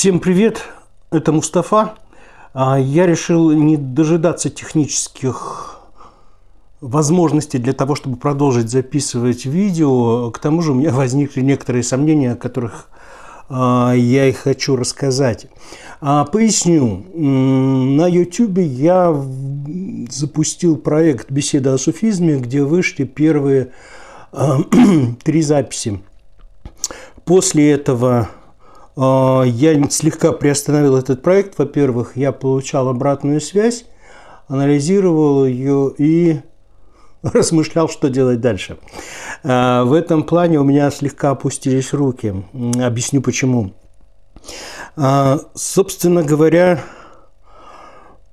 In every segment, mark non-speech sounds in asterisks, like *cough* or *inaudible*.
Всем привет, это Мустафа. А, Я решил не дожидаться технических возможностей для того, чтобы продолжить записывать видео. К тому же у меня *laughs* возникли некоторые сомнения, о которых а, я и хочу рассказать. А, Поясню. На YouTube я запустил проект «Беседа о суфизме», где вышли первые *clears throat* три записи. После этого я слегка приостановил этот проект. Во-первых, я получал обратную связь, анализировал ее и *laughs* размышлял, что делать дальше. Э, В этом плане у меня слегка опустились руки. Объясню почему. Э, Собственно говоря,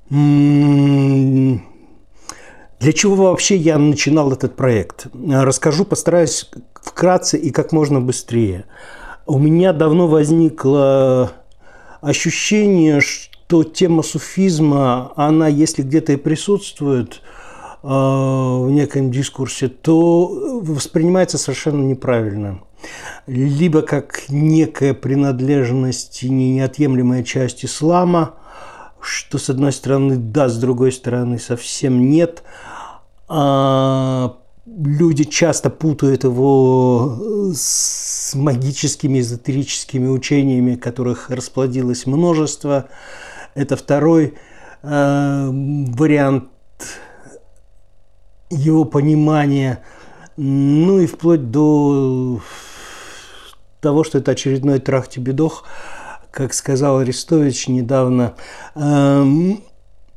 для чего вообще я начинал этот проект? Расскажу, постараюсь вкратце и как можно быстрее. У меня давно возникло ощущение, что тема суфизма, она, если где-то и присутствует э, в неком дискурсе, то воспринимается совершенно неправильно. Либо как некая принадлежность и неотъемлемая часть ислама, что с одной стороны да, с другой стороны совсем нет. А люди часто путают его с магическими, эзотерическими учениями, которых расплодилось множество. Это второй э, вариант его понимания. Ну и вплоть до того, что это очередной трахтибедох, как сказал Арестович недавно. Эм,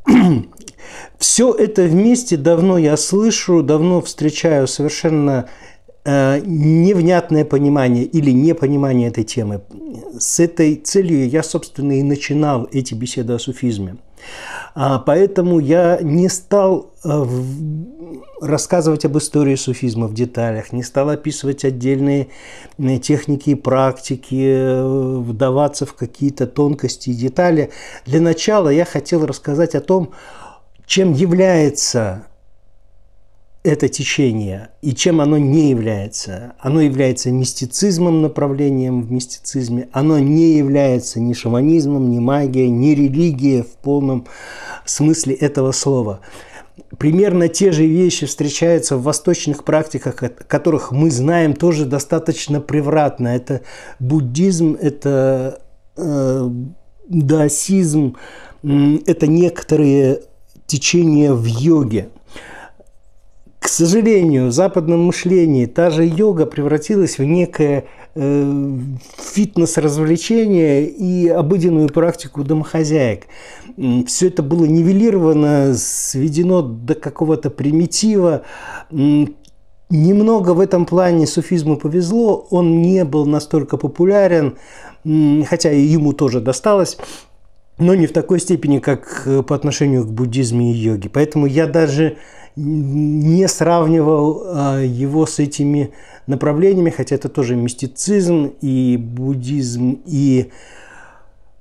*clears throat* Все это вместе давно я слышу, давно встречаю совершенно невнятное понимание или непонимание этой темы. С этой целью я, собственно, и начинал эти беседы о суфизме. А, Поэтому я не стал э, рассказывать об истории суфизма в деталях, не стал описывать отдельные э, техники и практики, э, вдаваться в какие-то тонкости и детали. Для начала я хотел рассказать о том, чем является это течение и чем оно не является. Оно является мистицизмом, направлением в мистицизме. Оно не является ни шаманизмом, ни магией, ни религией в полном смысле этого слова. Примерно те же вещи встречаются в восточных практиках, от которых мы знаем тоже достаточно превратно. Это буддизм, это э, даосизм, это некоторые течения в йоге. Сожалению, в западном мышлении та же йога превратилась в некое э, фитнес-развлечение и обыденную практику домохозяек. Все это было нивелировано, сведено до какого-то примитива. Немного в этом плане суфизму повезло, он не был настолько популярен, хотя и ему тоже досталось но не в такой степени, как э, по отношению к буддизму и йоге. Поэтому я даже не сравнивал а, его с этими направлениями, хотя это тоже мистицизм и буддизм, и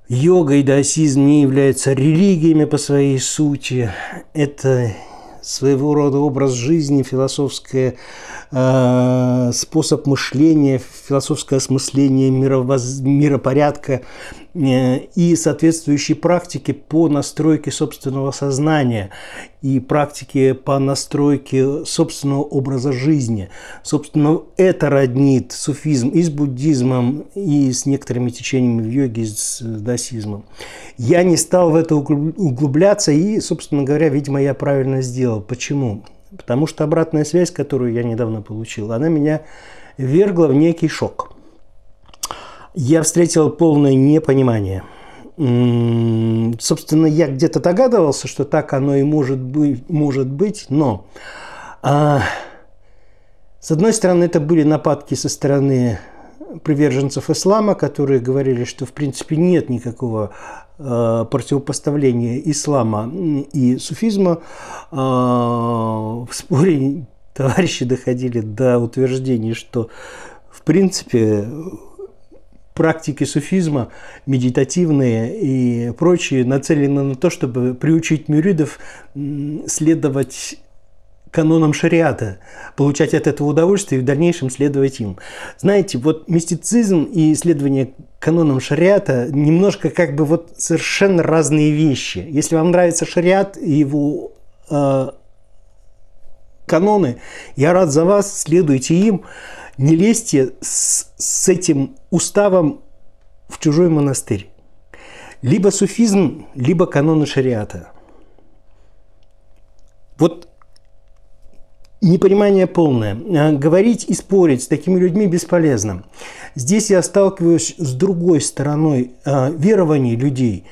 йога, и даосизм не являются религиями по своей сути. Это своего рода образ жизни, философское э, способ мышления, философское осмысление миропорядка и соответствующие практики по настройке собственного сознания и практики по настройке собственного образа жизни. Собственно, это роднит суфизм и с буддизмом, и с некоторыми течениями в йоге, и с даосизмом. Я не стал в это углуб- углубляться, и, собственно говоря, видимо, я правильно сделал. Почему? Потому что обратная связь, которую я недавно получил, она меня вергла в некий шок. Я встретил полное непонимание. Собственно, я где-то догадывался, что так оно и может быть, может быть но а, с одной стороны, это были нападки со стороны приверженцев ислама, которые говорили, что в принципе нет никакого э, противопоставления ислама и суфизма. Э, в споре товарищи доходили до утверждений, что в принципе практики суфизма, медитативные и прочие, нацелены на то, чтобы приучить мюридов следовать канонам шариата, получать от этого удовольствие и в дальнейшем следовать им. Знаете, вот мистицизм и исследование канонам шариата немножко как бы вот совершенно разные вещи. Если вам нравится шариат и его э, каноны, я рад за вас, следуйте им, не лезьте с, с этим уставом в чужой монастырь. Либо суфизм, либо каноны шариата. Вот Непонимание полное. А, говорить и спорить с такими людьми бесполезно. Здесь я сталкиваюсь с другой стороной э, верований людей,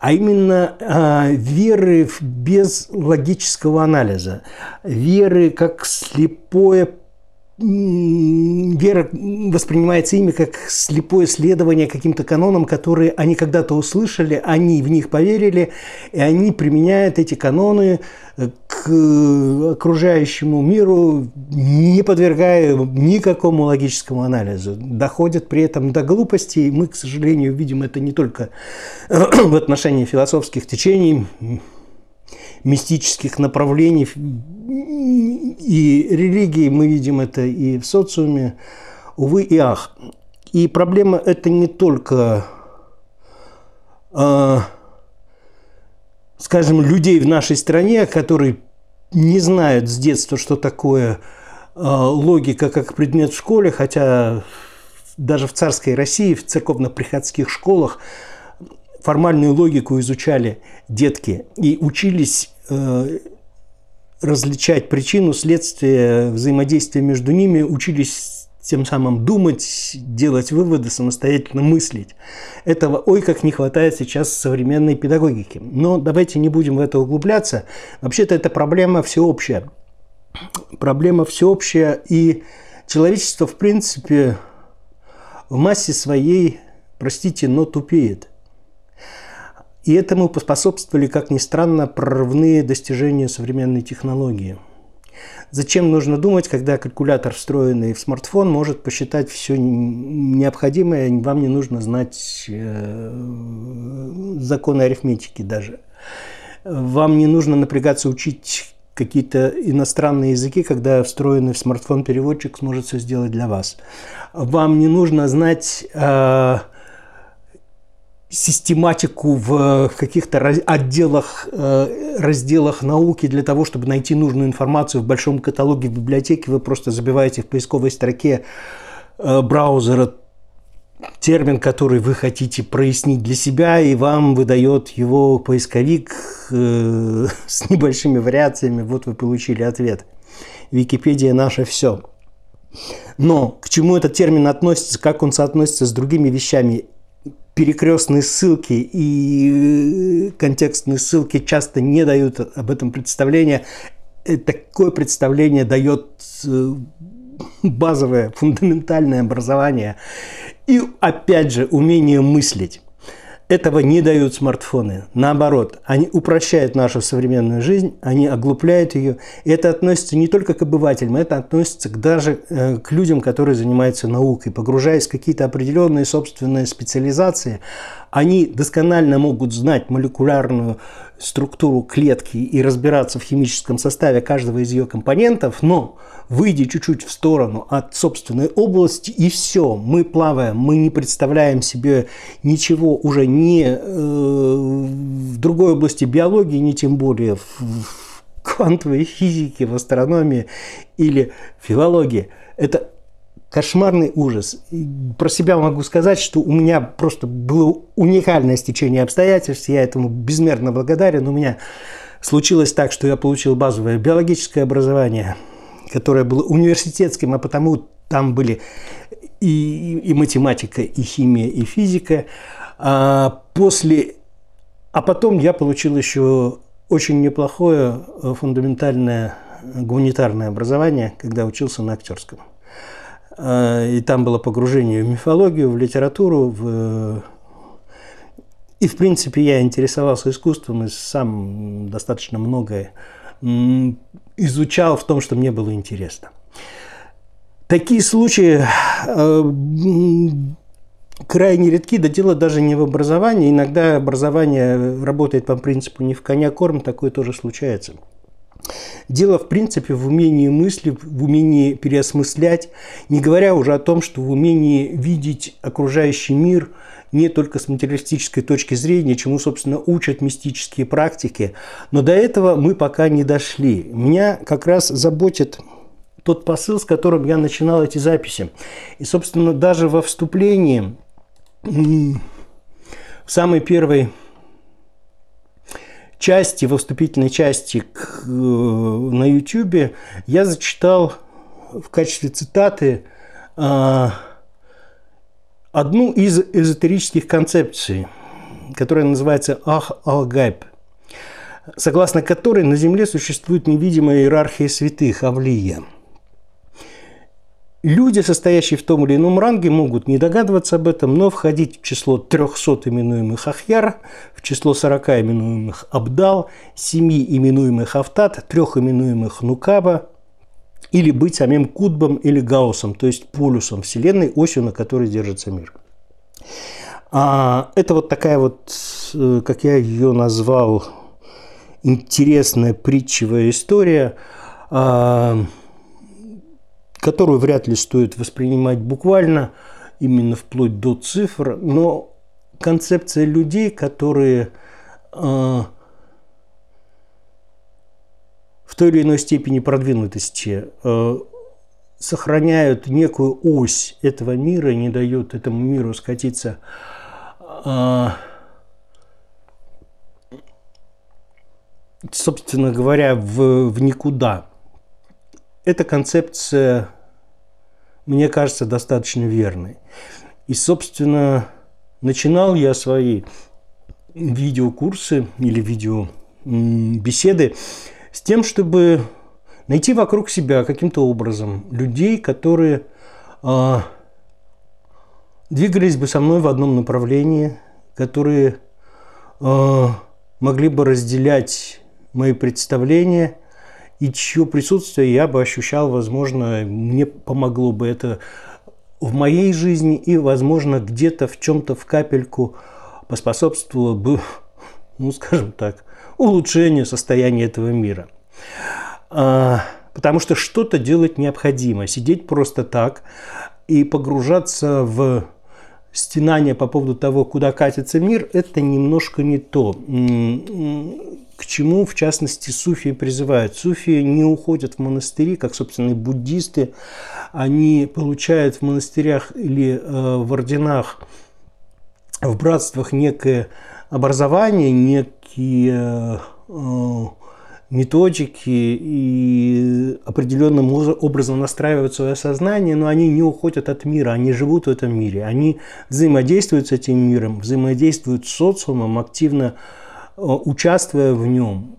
а именно э, веры без логического анализа, веры как слепое вера воспринимается ими как слепое следование каким-то канонам, которые они когда-то услышали, они в них поверили, и они применяют эти каноны э, к окружающему миру, не подвергая никакому логическому анализу. Доходят при этом до глупости, и мы, к сожалению, видим это не только *clears throat* в отношении философских течений, мистических направлений и религии, мы видим это и в социуме, увы и ах. И проблема это не только, э, скажем, людей в нашей стране, которые не знают с детства, что такое э, логика как предмет в школе, хотя даже в царской России, в церковно-приходских школах формальную логику изучали детки и учились э, различать причину, следствие, взаимодействие между ними, учились тем самым думать, делать выводы, самостоятельно мыслить. Этого ой как не хватает сейчас современной педагогике. Но давайте не будем в это углубляться. Вообще-то это проблема всеобщая. Проблема всеобщая, и человечество, в принципе, в массе своей, простите, но тупеет. И этому поспособствовали, как ни странно, прорывные достижения современной технологии. Зачем нужно думать, когда калькулятор, встроенный в смартфон, может посчитать все необходимое, вам не нужно знать э, законы арифметики даже. Вам не нужно напрягаться учить какие-то иностранные языки, когда встроенный в смартфон переводчик сможет все сделать для вас. Вам не нужно знать э, систематику в, в каких-то отделах, э, разделах науки для того, чтобы найти нужную информацию в большом каталоге в библиотеке, вы просто забиваете в поисковой строке э, браузера термин, который вы хотите прояснить для себя, и вам выдает его поисковик э, *laughs* с небольшими вариациями. Вот вы получили ответ. Википедия наше все. Но к чему этот термин относится, как он соотносится с другими вещами, перекрестные ссылки и э, контекстные ссылки часто не дают об этом представления. Э, такое представление дает э, базовое, фундаментальное образование и, опять же, умение мыслить. Этого не дают смартфоны. Наоборот, они упрощают нашу современную жизнь, они оглупляют ее. И это относится не только к обывателям, это относится даже э, к людям, которые занимаются наукой. Погружаясь в какие-то определенные собственные специализации, они досконально могут знать молекулярную структуру клетки и разбираться в химическом составе каждого из ее компонентов, но выйди чуть-чуть в сторону от собственной области, и все, мы плаваем, мы не представляем себе ничего уже не э, в другой области биологии, не тем более в, в квантовой физике, в астрономии или филологии. Это кошмарный ужас. И про себя могу сказать, что у меня просто было уникальное стечение обстоятельств, я этому безмерно благодарен. У меня случилось так, что я получил базовое биологическое образование – которое было университетским, а потому там были и, и математика, и химия, и физика. А после, а потом я получил еще очень неплохое э, фундаментальное гуманитарное образование, когда учился на актерском. А, и там было погружение в мифологию, в литературу, в... и в принципе я интересовался искусством и сам достаточно многое изучал в том, что мне было интересно. Такие случаи э, крайне редки, да дело даже не в образовании. Иногда образование работает по принципу «не в коня корм», такое тоже случается. Дело, в принципе, в умении мысли, в умении переосмыслять, не говоря уже о том, что в умении видеть окружающий мир не только с материалистической точки зрения, чему, собственно, учат мистические практики. Но до этого мы пока не дошли. Меня как раз заботит тот посыл, с которым я начинал эти записи. И, собственно, даже во вступлении, в самой первой части, во вступительной части к, э, на YouTube я зачитал в качестве цитаты э, одну из эзотерических концепций, которая называется Ах Алгайб, согласно которой на Земле существует невидимая иерархия святых, Авлия – Люди, состоящие в том или ином ранге, могут не догадываться об этом, но входить в число 300 именуемых Ахьяр, в число 40 именуемых Абдал, 7 именуемых Автат, 3 именуемых Нукаба, или быть самим Кудбом или Гаусом, то есть полюсом Вселенной, осью, на которой держится мир. А, это вот такая вот, э, как я ее назвал, интересная притчевая история а, – которую вряд ли стоит воспринимать буквально, именно вплоть до цифр, но концепция людей, которые э, в той или иной степени продвинутости э, сохраняют некую ось этого мира и не дают этому миру скатиться э, собственно говоря, в, в никуда эта концепция, мне кажется, достаточно верной. И, собственно, начинал я свои видеокурсы или видеобеседы с тем, чтобы найти вокруг себя каким-то образом людей, которые э, двигались бы со мной в одном направлении, которые э, могли бы разделять мои представления – и чье присутствие я бы ощущал, возможно, мне помогло бы это в моей жизни и, возможно, где-то в чем-то в капельку поспособствовало бы, ну, скажем так, улучшению состояния этого мира. А, потому что что-то делать необходимо. Сидеть просто так и погружаться в стенание по поводу того, куда катится мир, это немножко не то к чему, в частности, суфии призывают. Суфии не уходят в монастыри, как, собственно, и буддисты. Они получают в монастырях или э, в орденах, в братствах некое образование, некие э, методики и определенным образом настраивают свое сознание, но они не уходят от мира, они живут в этом мире, они взаимодействуют с этим миром, взаимодействуют с социумом, активно Э, участвуя в нем,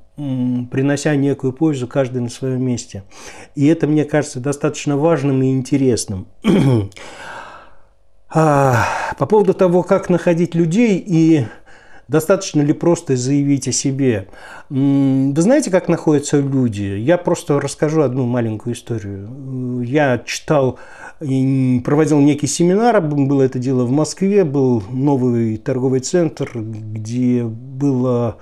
принося некую пользу каждый на своем месте. И это, мне кажется, достаточно важным и интересным. *clears throat* А, по поводу того, как находить людей и достаточно ли просто заявить о себе. Вы знаете, как находятся люди? Я просто расскажу одну маленькую историю. Я читал, проводил некий семинар, было это дело в Москве, был новый торговый центр, где было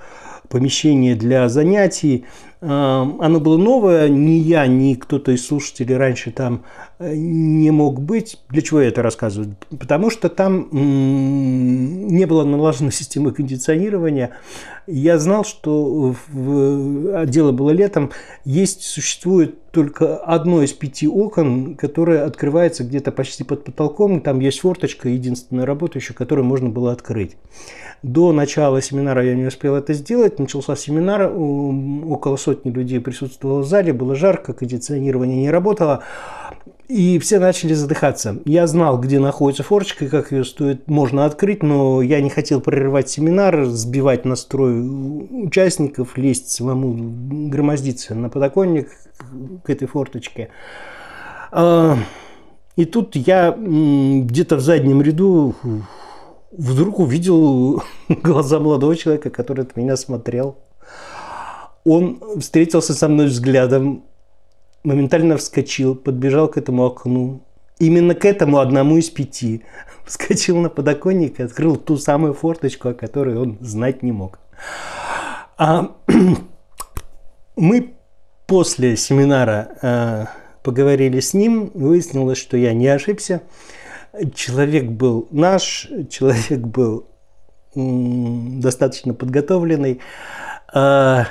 помещение для занятий. Оно было новое, ни я, ни кто-то из слушателей раньше там э, не мог быть. Для чего я это рассказываю? Потому что там не было налажена *laughs* система кондиционирования. Я знал, что в... дело было летом, есть, существует только одно из пяти окон, которое открывается где-то почти под потолком, там есть форточка, единственная работающая, которую можно было открыть. До начала семинара я не успел это сделать. Начался семинар, около сотни людей присутствовало в зале, было жарко, кондиционирование не работало. И все начали задыхаться. Я знал, где находится форчика, как ее стоит, можно открыть, но я не хотел прерывать семинар, сбивать настрой участников, лезть самому, громоздиться на подоконник к этой форточке. А, и тут я где-то в заднем ряду вдруг увидел *laughs* глаза молодого человека, который от меня смотрел. Он встретился со мной взглядом, моментально вскочил, подбежал к этому окну. Именно к этому одному из пяти. *laughs* Вскочил на подоконник и открыл ту самую форточку, о которой он знать не мог. А, *clears throat* мы после семинара поговорили с ним, выяснилось, что я не ошибся. Человек был наш, человек был достаточно подготовленный. А,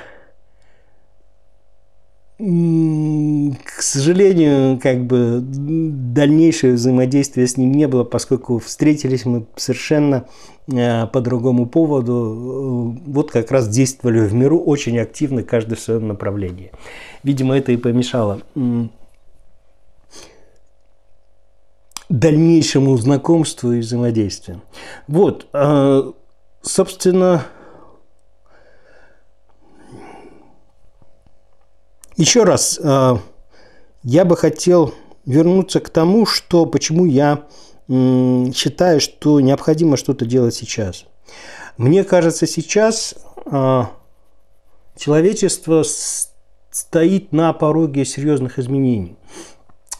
к сожалению, как бы дальнейшее взаимодействие с ним не было, поскольку встретились мы совершенно а, по другому поводу. Вот как раз действовали в миру очень активно, каждый в своем направлении. Видимо, это и помешало дальнейшему знакомству и взаимодействию. Вот, а, собственно, еще раз, а, я бы хотел вернуться к тому, что почему я считаю, что необходимо что-то делать сейчас. Мне кажется, сейчас а, человечество стоит на пороге серьезных изменений.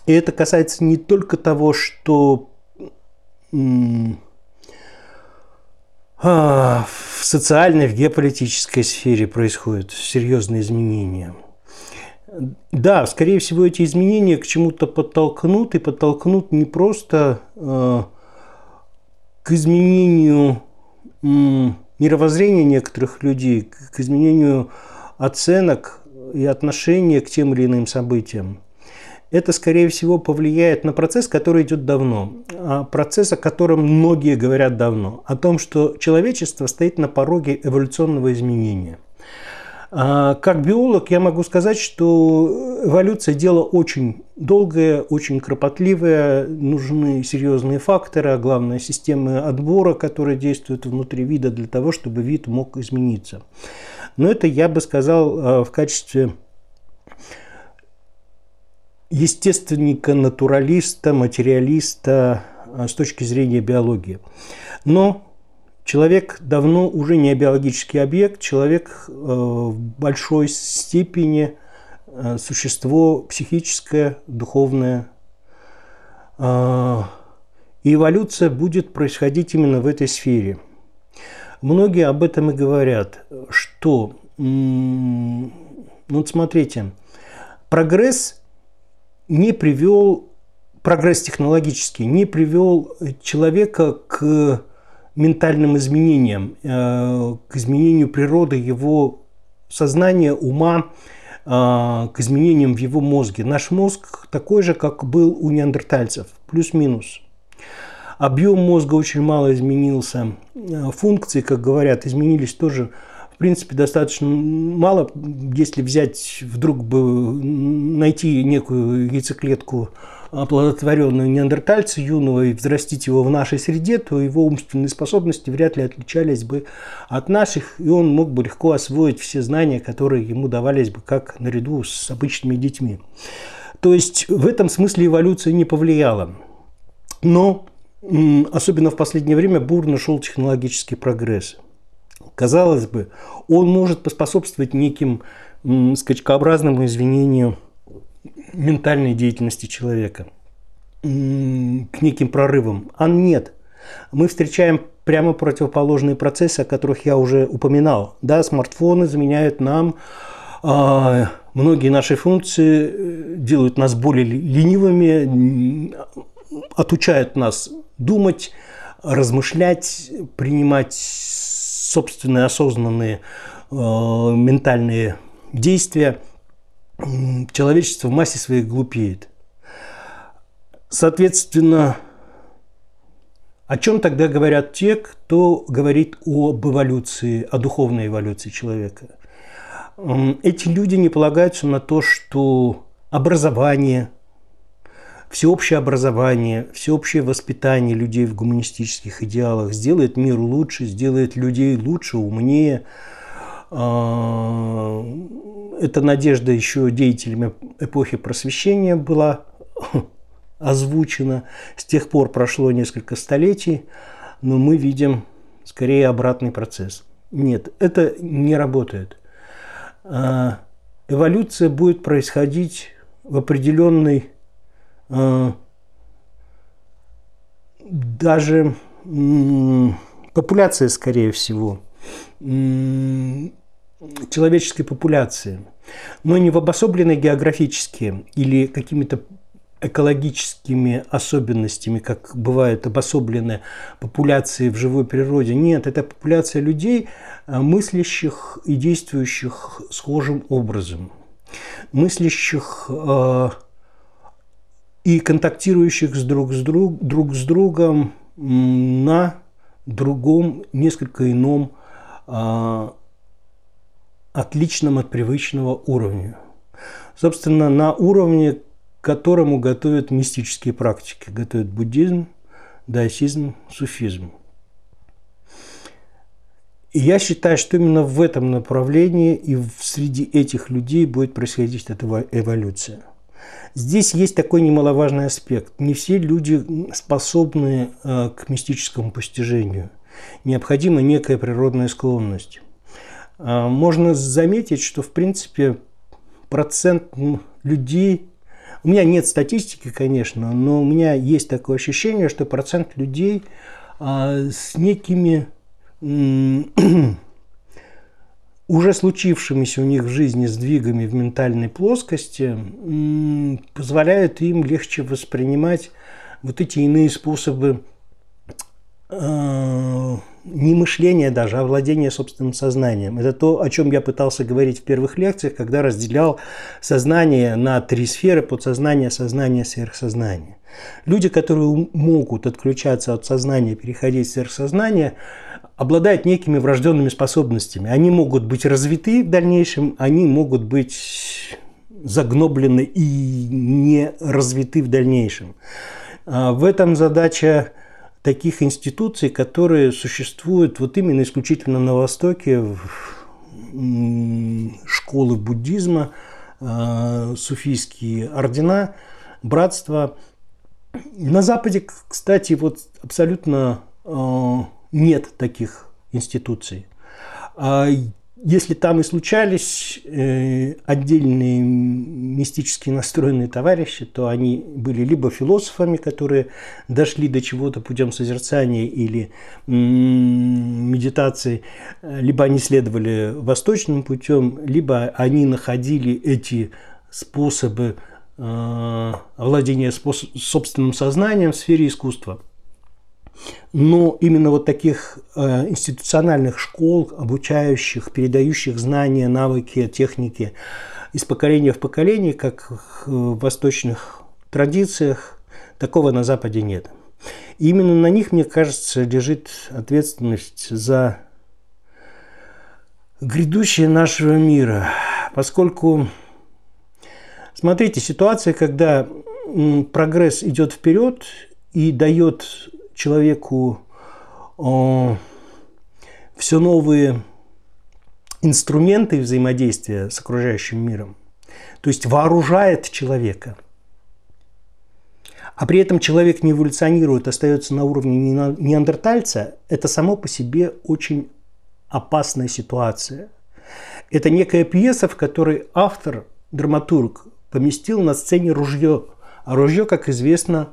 И это касается не только того, что а, в социальной, в геополитической сфере происходят серьезные изменения. Да, скорее всего, эти изменения к чему-то подтолкнут, и подтолкнут не просто э, к изменению э, мировоззрения некоторых людей, к изменению оценок и отношения к тем или иным событиям, это, скорее всего, повлияет на процесс, который идет давно. А процесс, о котором многие говорят давно. О том, что человечество стоит на пороге эволюционного изменения. А как биолог я могу сказать, что эволюция – дело очень долгое, очень кропотливое, нужны серьезные факторы, а главное – системы отбора, которые действуют внутри вида для того, чтобы вид мог измениться. Но это я бы сказал а, в качестве естественника, натуралиста, материалиста а, с точки зрения биологии. Но человек давно уже не биологический объект, человек э, в большой степени э, существо психическое, духовное. А, и эволюция будет происходить именно в этой сфере. Многие об этом и говорят, что, ну вот смотрите, прогресс не привел, прогресс технологический не привел человека к ментальным изменениям, э, к изменению природы его сознания, ума, э, к изменениям в его мозге. Наш мозг такой же, как был у неандертальцев, плюс-минус. Объем мозга очень мало изменился. Э, функции, как говорят, изменились тоже принципе, достаточно мало, если взять, вдруг бы найти некую яйцеклетку оплодотворенную неандертальца юного и взрастить его в нашей среде, то его умственные способности вряд ли отличались бы от наших, и он мог бы легко освоить все знания, которые ему давались бы как наряду с обычными детьми. То есть в этом смысле эволюция не повлияла. Но особенно в последнее время бурно шел технологический прогресс – Казалось бы, он может поспособствовать неким скачкообразному извинению ментальной деятельности человека, к неким прорывам. А нет. Мы встречаем прямо противоположные процессы, о которых я уже упоминал. Да, смартфоны заменяют нам э, многие наши функции, э, делают нас более ленивыми, отучают нас думать, размышлять, принимать собственные осознанные э, ментальные действия, человечество в массе своей глупеет. Соответственно, о чем тогда говорят те, кто говорит об эволюции, о духовной эволюции человека? Эти люди не полагаются на то, что образование – всеобщее образование, всеобщее воспитание людей в гуманистических идеалах сделает мир лучше, сделает людей лучше, умнее. А, эта надежда еще деятелями эпохи просвещения была *laughs* озвучена. С тех пор прошло несколько столетий, но мы видим скорее обратный процесс. Нет, это не работает. А, эволюция будет происходить в определенной а, даже популяция, скорее всего, человеческой популяции, но не в обособленной географически или какими-то экологическими особенностями, как бывают обособленные популяции в живой природе. Нет, это популяция людей, э, мыслящих и действующих схожим образом, мыслящих э, и контактирующих с друг с, друг, друг с другом на другом, несколько ином, э, отличном от привычного уровня. Собственно, на уровне которому готовят мистические практики, готовят буддизм, даосизм, суфизм. И я считаю, что именно в этом направлении и среди этих людей будет происходить эта эволюция. Здесь есть такой немаловажный аспект. Не все люди способны э, к мистическому постижению. Необходима некая природная склонность. А, можно заметить, что, в принципе, процент людей у меня нет статистики, конечно, но у меня есть такое ощущение, что процент людей а, с некими *clears throat* уже случившимися у них в жизни сдвигами в ментальной плоскости позволяют им легче воспринимать вот эти иные способы не мышление даже, а владение собственным сознанием. Это то, о чем я пытался говорить в первых лекциях, когда разделял сознание на три сферы – подсознание, сознание, сверхсознание. Люди, которые могут отключаться от сознания, переходить в сверхсознание, обладают некими врожденными способностями. Они могут быть развиты в дальнейшем, они могут быть загноблены и не развиты в дальнейшем. А в этом задача таких институций, которые существуют вот именно исключительно на Востоке, школы буддизма, а, суфийские ордена, братства. На Западе, кстати, вот абсолютно а, нет таких институций. Если там и случались э, отдельные мистически настроенные товарищи, то они были либо философами, которые дошли до чего-то путем созерцания или медитации, либо они следовали восточным путем, либо они находили эти способы э, владения собственным сознанием в сфере искусства – но именно вот таких э, институциональных школ, обучающих, передающих знания, навыки, техники из поколения в поколение, как в восточных традициях, такого на Западе нет. И именно на них, мне кажется, лежит ответственность за грядущее нашего мира, поскольку, смотрите, ситуация, когда прогресс идет вперед и дает человеку э, все новые инструменты взаимодействия с окружающим миром. То есть вооружает человека. А при этом человек не эволюционирует, остается на уровне неандертальца, это само по себе очень опасная ситуация. Это некая пьеса, в которой автор, драматург, поместил на сцене ружье. А ружье, как известно,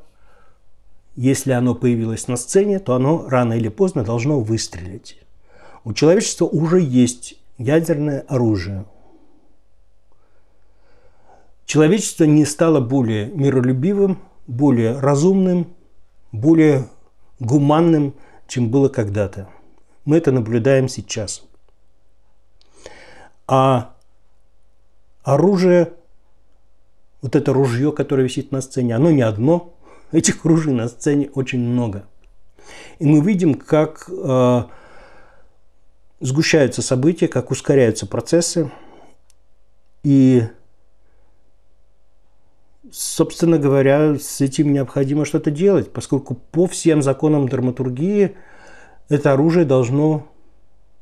если оно появилось на сцене, то оно рано или поздно должно выстрелить. У человечества уже есть ядерное оружие. Человечество не стало более миролюбивым, более разумным, более гуманным, чем было когда-то. Мы это наблюдаем сейчас. А оружие, вот это ружье, которое висит на сцене, оно не одно – Этих оружий на сцене очень много. И мы видим, как э, сгущаются события, как ускоряются процессы. И, собственно говоря, с этим необходимо что-то делать, поскольку по всем законам драматургии это оружие должно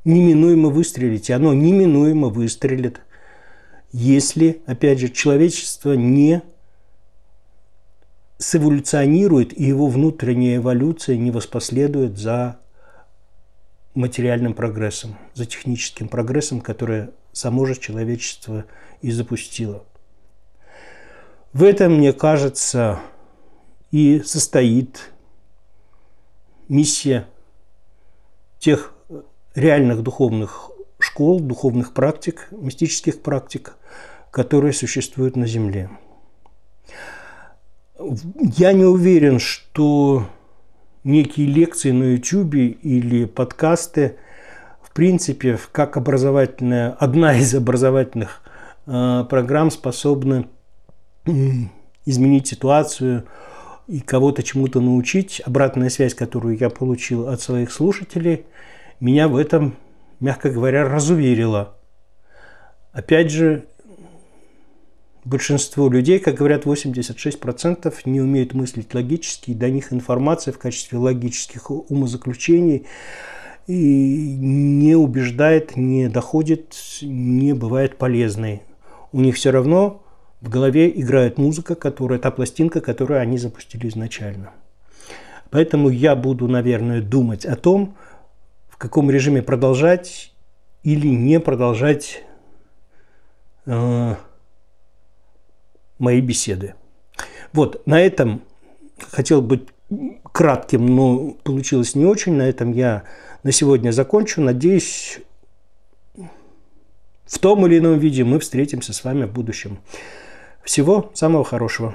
неминуемо выстрелить. И оно неминуемо выстрелит, если, опять же, человечество не сэволюционирует, и его внутренняя эволюция не воспоследует за материальным прогрессом, за техническим прогрессом, которое само же человечество и запустило. В этом, мне кажется, и состоит миссия тех реальных духовных школ, духовных практик, мистических практик, которые существуют на Земле. Я не уверен, что некие лекции на YouTube или подкасты, в принципе, как образовательная, одна из образовательных э, программ способны изменить ситуацию и кого-то чему-то научить. Обратная связь, которую я получил от своих слушателей, меня в этом, мягко говоря, разуверила. Опять же, большинство людей, как говорят, 86% не умеют мыслить логически, и до них информация в качестве логических умозаключений и не убеждает, не доходит, не бывает полезной. У них все равно в голове играет музыка, которая, та пластинка, которую они запустили изначально. Поэтому я буду, наверное, думать о том, в каком режиме продолжать или не продолжать э, мои беседы. Вот, на этом хотел быть кратким, но получилось не очень. На этом я на сегодня закончу. Надеюсь, в том или ином виде мы встретимся с вами в будущем. Всего самого хорошего.